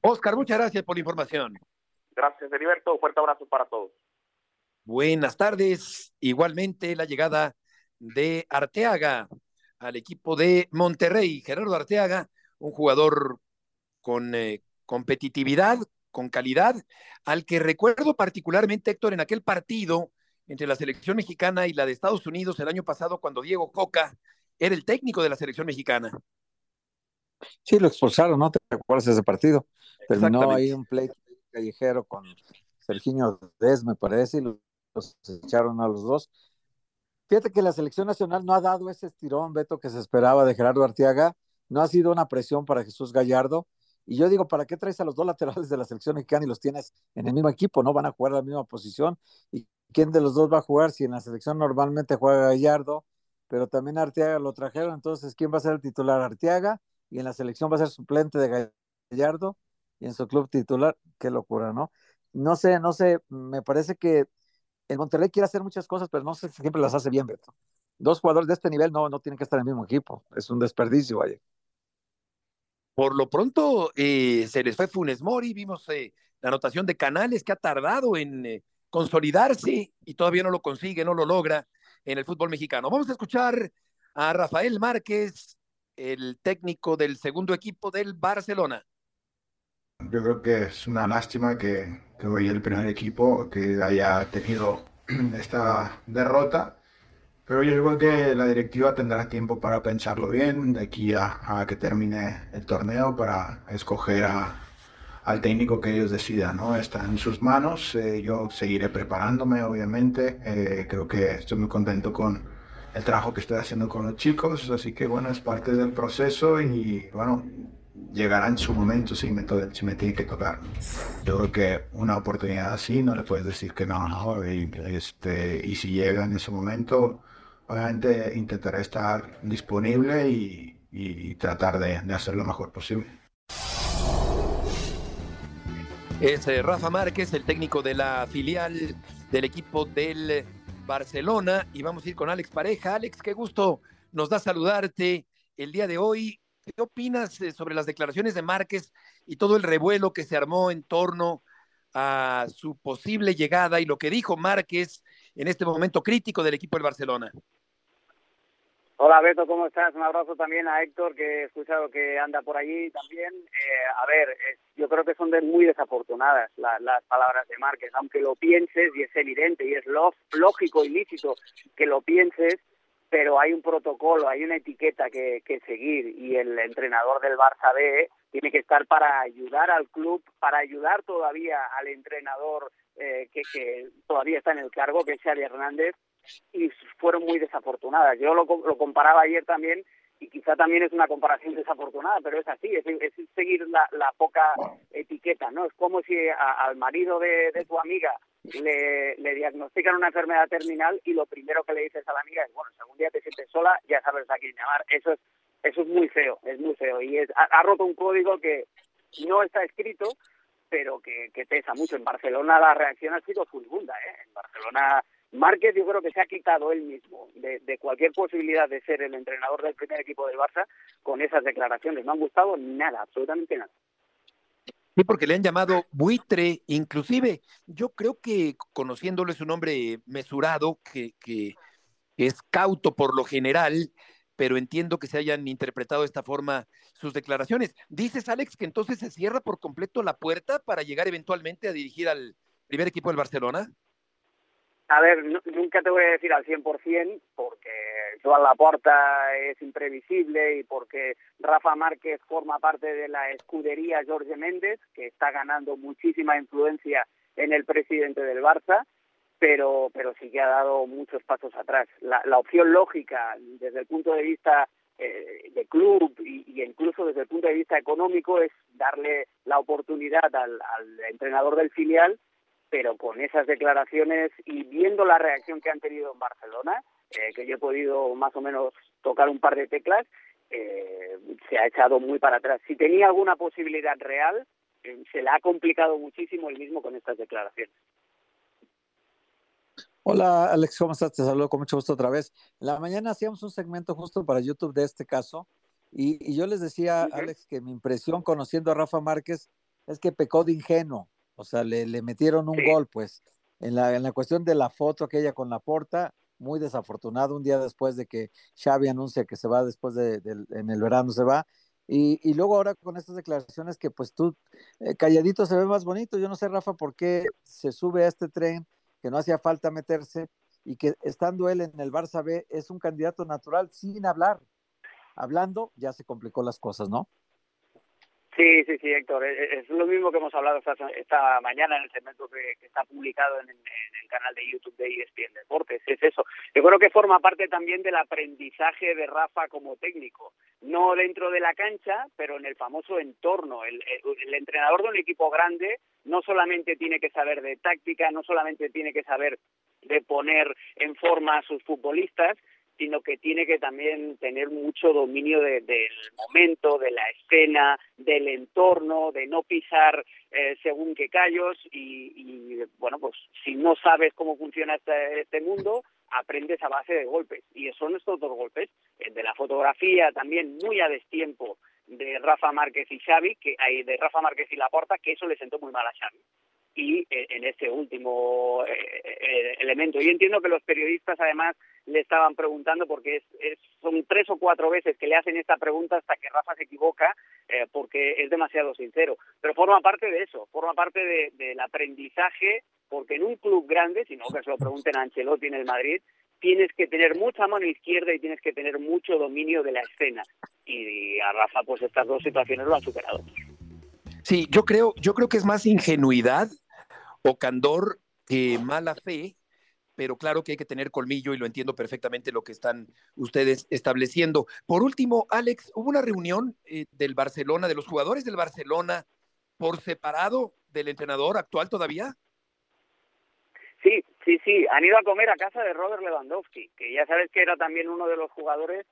Oscar, muchas gracias por la información. Gracias, Heriberto. Fuerte abrazo para todos. Buenas tardes. Igualmente, la llegada de Arteaga al equipo de Monterrey. Gerardo Arteaga, un jugador con eh, competitividad, con calidad, al que recuerdo particularmente, Héctor, en aquel partido entre la selección mexicana y la de Estados Unidos el año pasado, cuando Diego Coca era el técnico de la selección mexicana. Sí, lo expulsaron, ¿no? ¿Te acuerdas de ese partido? Terminó ahí un pleito callejero con Serginho Des, me parece, y los echaron a los dos. Fíjate que la selección nacional no ha dado ese estirón, Beto, que se esperaba de Gerardo Arteaga. No ha sido una presión para Jesús Gallardo. Y yo digo, ¿para qué traes a los dos laterales de la selección mexicana y los tienes en el mismo equipo? No van a jugar la misma posición. ¿Y quién de los dos va a jugar? Si en la selección normalmente juega Gallardo, pero también Arteaga lo trajeron, entonces ¿quién va a ser el titular? Arteaga, y en la selección va a ser suplente de Gallardo, y en su club titular, qué locura, ¿no? No sé, no sé, me parece que el Monterrey quiere hacer muchas cosas, pero no sé si siempre las hace bien, Beto. Dos jugadores de este nivel no, no tienen que estar en el mismo equipo, es un desperdicio, vaya. Por lo pronto eh, se les fue Funes Mori, vimos eh, la anotación de Canales que ha tardado en eh, consolidarse y todavía no lo consigue, no lo logra en el fútbol mexicano. Vamos a escuchar a Rafael Márquez, el técnico del segundo equipo del Barcelona. Yo creo que es una lástima que, que hoy el primer equipo que haya tenido esta derrota pero yo creo que la directiva tendrá tiempo para pensarlo bien de aquí a, que termine el torneo para escoger al técnico que ellos decidan, ¿no? Está en sus manos, eh, yo seguiré preparándome, obviamente, eh, creo que estoy muy contento con el trabajo que estoy haciendo con los chicos, así que bueno, es parte del proceso y bueno, llegará en su momento si me, si me tiene que tocar. Yo creo que una oportunidad así no le puedes decir que no, ¿no? Este, y si llega en ese momento obviamente intentaré estar disponible y, tratar de, de, hacer lo mejor posible. Es eh, Rafa Márquez, el técnico de la filial del equipo del Barcelona. Y vamos a ir con Alex Pareja. Alex, qué gusto nos da saludarte el día de hoy. ¿Qué opinas eh, sobre las declaraciones de Márquez y todo el revuelo que se armó en torno a su posible llegada y lo que dijo Márquez en este momento crítico del equipo del Barcelona. Hola Beto, ¿cómo estás? Un abrazo también a Héctor, que he escuchado que anda por allí también. Eh, a ver, yo creo que son de muy desafortunadas las palabras de Márquez, aunque lo pienses, y es evidente, y es lógico y lícito que lo pienses, pero hay un protocolo, hay una etiqueta que, que seguir, y el entrenador del Barça B tiene que estar para ayudar al club, para ayudar todavía al entrenador eh, que, que, todavía está en el cargo, que es Xavi Hernández, y fueron muy desafortunadas. Yo lo, lo comparaba ayer también y quizá también es una comparación desafortunada, pero es así, es, es seguir la, la, poca etiqueta, ¿no? Es como si al marido de, de, tu amiga le, le diagnostican una enfermedad terminal y lo primero que le dices a la amiga es, bueno, si algún día te sientes sola, ya sabes a quién llamar. Eso es, eso es muy feo, es muy feo. Y es, ha, ha roto un código que no está escrito, pero que, que, pesa mucho. En Barcelona la reacción ha sido furibunda, ¿eh? En Barcelona Márquez yo creo que se ha quitado él mismo de, cualquier posibilidad de ser el entrenador del primer equipo del Barça con esas declaraciones. No han gustado nada, absolutamente nada. Sí, porque le han llamado buitre, inclusive yo creo que conociéndolo es un hombre mesurado, que, que es cauto por lo general, pero entiendo que se hayan interpretado de esta forma sus declaraciones. Dices, Alex, que entonces se cierra por completo la puerta para llegar eventualmente a dirigir al primer equipo del Barcelona. A ver, nunca te voy a decir al 100% porque Joan Laporta es imprevisible y porque Rafa Márquez forma parte de la escudería Jorge Méndez, que está ganando muchísima influencia en el presidente del Barça pero, pero sí que ha dado muchos pasos atrás. La, la opción lógica desde el punto de vista eh, de club y, y, incluso desde el punto de vista económico es darle la oportunidad al, al entrenador del filial, pero con esas declaraciones y viendo la reacción que han tenido en Barcelona, eh, que yo he podido más o menos tocar un par de teclas, eh, se ha echado muy para atrás. Si tenía alguna posibilidad real, eh, se le ha complicado muchísimo el mismo con estas declaraciones. Hola Alex, ¿cómo estás? Te saludo con mucho gusto otra vez. La mañana hacíamos un segmento justo para YouTube de este caso y, y yo les decía, uh -huh. Alex, que mi impresión conociendo a Rafa Márquez es que pecó de ingenuo, o sea, le, le metieron un sí. gol, pues, en la, en la cuestión de la foto aquella con la porta, muy desafortunado un día después de que Xavi anuncia que se va después de, en el verano se va. Y, y, luego ahora con estas declaraciones que pues tú eh, calladito se ve más bonito. Yo no sé, Rafa, por qué se sube a este tren que no hacía falta meterse y que estando él en el Barça B es un candidato natural sin hablar. Hablando ya se complicó las cosas, ¿no? Sí, sí, sí, Héctor. E, e, es, lo mismo que hemos hablado esta, mañana en el segmento que, está publicado en, el canal de YouTube de ESPN Deportes. Es eso. Yo creo que forma parte también del aprendizaje de Rafa como técnico. No dentro de la cancha, pero en el famoso entorno. El, el entrenador de un equipo grande no solamente tiene que saber de táctica, no solamente tiene que saber de poner en forma a sus futbolistas, sino que tiene que también tener mucho dominio del momento, de la escena, del entorno, de no pisar eh, según qué callos y, bueno, pues si no sabes cómo funciona este, este, mundo, aprendes a base de golpes. Y son estos dos golpes, el de la fotografía también muy a destiempo de Rafa Márquez y Xavi, que de Rafa Márquez y Laporta, que eso le sentó muy mal a Xavi y eh, en ese último eh, eh, elemento. Y entiendo que los periodistas además le estaban preguntando porque es, son tres o cuatro veces que le hacen esta pregunta hasta que Rafa se equivoca porque es demasiado sincero. Pero forma parte de eso, forma parte de, del aprendizaje porque en un club grande, si no que se lo pregunten a Ancelotti en el Madrid, tienes que tener mucha mano izquierda y tienes que tener mucho dominio de la escena. Y a Rafa pues estas dos situaciones lo han superado. Sí, yo creo, yo creo que es más ingenuidad o candor que mala fe, pero claro que hay que tener colmillo y lo entiendo perfectamente lo que están ustedes estableciendo. Por último, Alex, hubo una reunión eh, del Barcelona, de los jugadores del Barcelona, por separado del entrenador actual todavía. Sí, sí, sí, han ido a comer a casa de Robert Lewandowski, que ya sabes que era también uno de los jugadores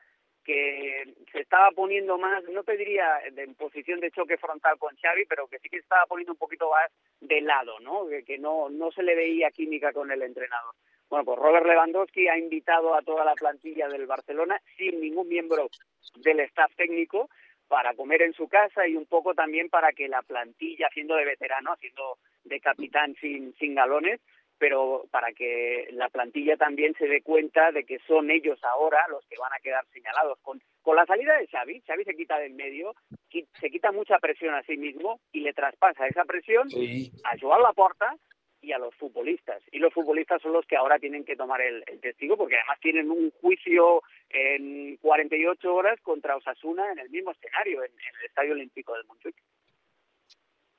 que se estaba poniendo más, no te diría en posición de choque frontal con Xavi, pero que sí que estaba poniendo un poquito más de lado, ¿no? Que, no, no se le veía química con el entrenador. Bueno, pues Robert Lewandowski ha invitado a toda la plantilla del Barcelona, sin ningún miembro del staff técnico, para comer en su casa y un poco también para que la plantilla, siendo de veterano, siendo de capitán sin, sin galones, pero para que la plantilla también se dé cuenta de que son ellos ahora los que van a quedar señalados. Con, con la salida de Xavi, Xavi se quita de en medio, se quita mucha presión a sí mismo y le traspasa esa presión a Joan Laporta y a los futbolistas. Y los futbolistas son los que ahora tienen que tomar el, testigo porque además tienen un juicio en 48 horas contra Osasuna en el mismo escenario, en, en el Estadio Olímpico de Montjuic.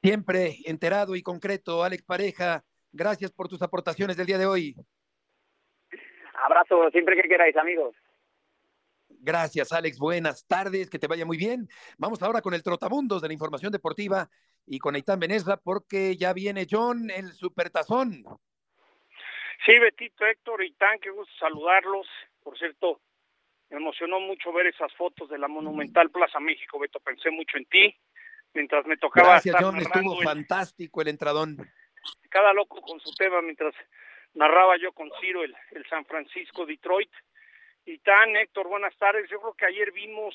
Siempre enterado y concreto, Alex Pareja Gracias por tus aportaciones del día de hoy. Abrazo siempre que queráis, amigos. Gracias, Alex. Buenas tardes, que te vaya muy bien. Vamos ahora con el Trotamundos de la información deportiva y con Aitán Benesra, porque ya viene John, el supertazón. Sí, Betito, Héctor, Aitán, qué gusto saludarlos. Por cierto, me emocionó mucho ver esas fotos de la Monumental Plaza México, Beto. Pensé mucho en ti mientras me tocaba. Gracias, John. Estuvo fantástico el entradón cada loco con su tema mientras narraba yo con Ciro el, el San Francisco Detroit. Y tan, Héctor, buenas tardes. Yo creo que ayer vimos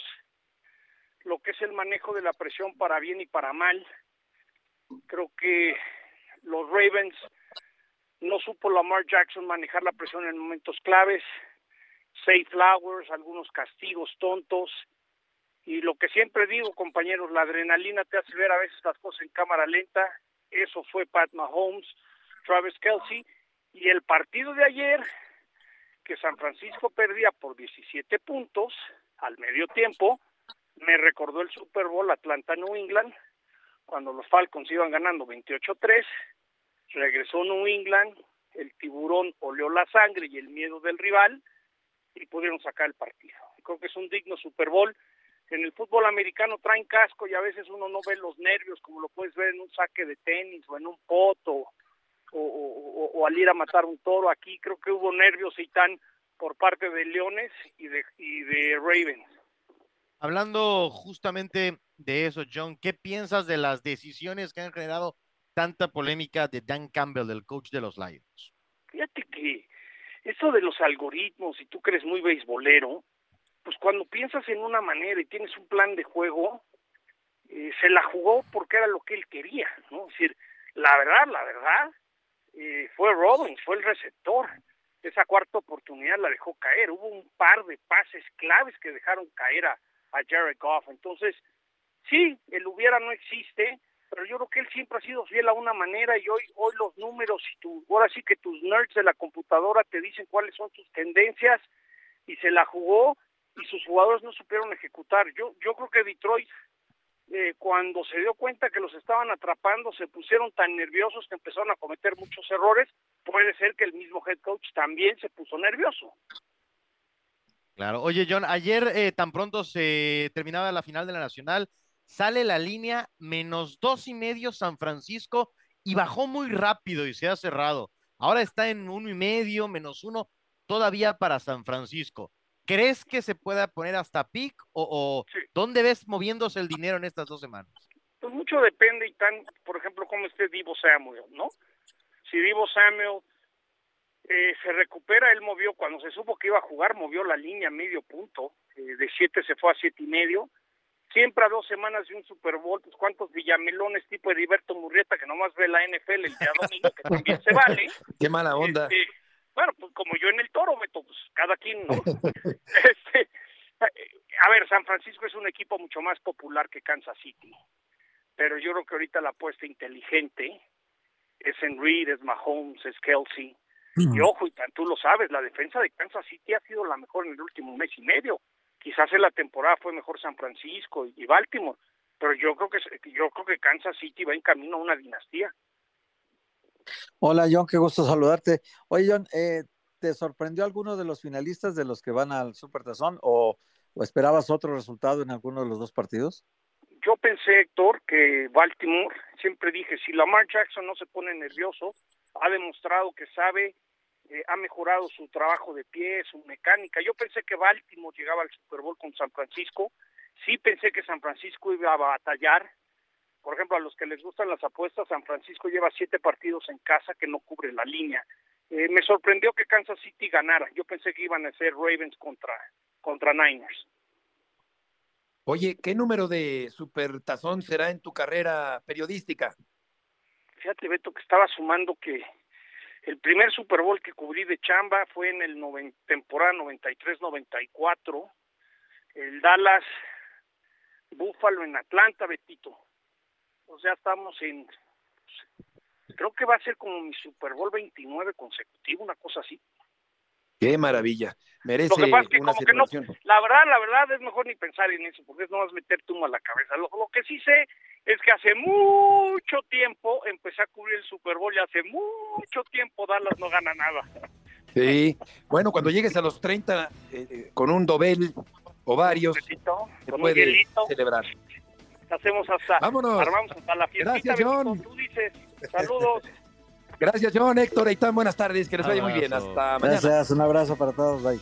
lo que es el manejo de la presión para bien y para mal. Creo que los Ravens no supo Lamar Jackson manejar la presión en momentos claves, safe flowers, algunos castigos tontos. Y lo que siempre digo, compañeros, la adrenalina te hace ver a veces las cosas en cámara lenta eso fue Pat Mahomes, Travis Kelsey, y el partido de ayer, que San Francisco perdía por 17 puntos al medio tiempo, me recordó el Super Bowl Atlanta-New England, cuando los Falcons iban ganando 28-3, regresó New England, el tiburón olió la sangre y el miedo del rival y pudieron sacar el partido. Creo que es un digno Super Bowl en el fútbol americano traen casco y a veces uno no ve los nervios como lo puedes ver en un saque de tenis o en un poto o, al ir a matar un toro. Aquí creo que hubo nervios y tan por parte de Leones y de, y de Ravens. Hablando justamente de eso, John, ¿qué piensas de las decisiones que han generado tanta polémica de Dan Campbell, el coach de los Lions? Fíjate que eso de los algoritmos, y tú crees muy beisbolero, pues cuando piensas en una manera y tienes un plan de juego, eh, se la jugó porque era lo que él quería, ¿no? Decir, la verdad, la verdad, eh, fue Robbins, fue el receptor. esa cuarta oportunidad la dejó caer. Hubo un par de pases claves que dejaron caer a, a Jared Goff. Entonces, sí, el hubiera no existe, pero yo creo que él siempre ha sido fiel a una manera y hoy hoy los números y tu, ahora sí que tus nerds de la computadora te dicen cuáles son tus tendencias y se la jugó y sus jugadores no supieron ejecutar. Yo yo creo que Detroit eh, cuando se dio cuenta que los estaban atrapando se pusieron tan nerviosos que empezaron a cometer muchos errores. Puede ser que el mismo head coach también se puso nervioso. Claro. Oye, John, ayer eh, tan pronto se terminaba la final de la Nacional, sale la línea menos dos y medio San Francisco y bajó muy rápido y se ha cerrado. Ahora está en uno y medio, menos uno, todavía para San Francisco. ¿Crees que se pueda poner hasta pic o, dónde ves moviéndose el dinero en estas dos semanas? Pues mucho depende y tan, por ejemplo, cómo esté Divo Samuel, ¿no? Si Divo Samuel eh, se recupera, él movió, cuando se supo que iba a jugar, movió la línea medio punto, eh, de siete se fue a siete y medio, siempre a dos semanas de un Super Bowl, pues cuántos villamelones tipo Heriberto Murrieta que nomás ve la NFL el día domingo, que también se vale. Qué mala onda. Este, bueno, pues como yo en el toro, Beto, pues cada quien, ¿no? este, a ver, San Francisco es un equipo mucho más popular que Kansas City, pero yo creo que ahorita la apuesta inteligente es en Reed, es Mahomes, es Kelsey. Y ojo, y tú lo sabes, la defensa de Kansas City ha sido la mejor en el último mes y medio quizás en la temporada fue mejor San Francisco y Baltimore, pero yo creo que yo creo que Kansas City va en camino a una dinastía. Hola John, qué gusto saludarte. Oye John, eh, ¿te sorprendió alguno de los finalistas de los que van al Super Tazón o, o esperabas otro resultado en alguno de los dos partidos? Yo pensé, Héctor, que Baltimore, siempre dije, si Lamar Jackson no se pone nervioso, ha demostrado que sabe eh, ha mejorado su trabajo de pie, su mecánica. Yo pensé que Baltimore llegaba al Super Bowl con San Francisco, sí pensé que San Francisco iba a batallar. Por ejemplo, a los que les gustan las apuestas, San Francisco lleva siete partidos en casa que no cubre la línea. Eh, me sorprendió que Kansas City ganara. Yo pensé que iban a ser Ravens contra, contra Niners. Oye, ¿qué número de supertazón será en tu carrera periodística? Fíjate, Beto, que estaba sumando que el primer Super Bowl que cubrí de chamba fue en el temporada 93-94, el Dallas Buffalo en Atlanta, Betito. O sea, estamos en creo que va a ser como mi Super Bowl 29 consecutivo, una cosa así. Qué maravilla. Merece lo que pasa es que una como que no, la verdad, la verdad es mejor ni pensar en eso, porque es no vas a meterte humo a la cabeza. Lo, lo, que sí sé es que hace mucho tiempo empecé a cubrir el Super Bowl y hace mucho tiempo Dallas no gana nada. Sí, bueno, cuando llegues a los 30 eh, eh, con un dobel o varios, se puede celebrar. Hacemos hasta, Vámonos. armamos hasta la fiesta. Gracias, John. Tú dices, saludos. Gracias, John, Héctor, Eitan, buenas tardes, que les vaya muy bien. Hasta mañana. Gracias, un abrazo para todos, bye.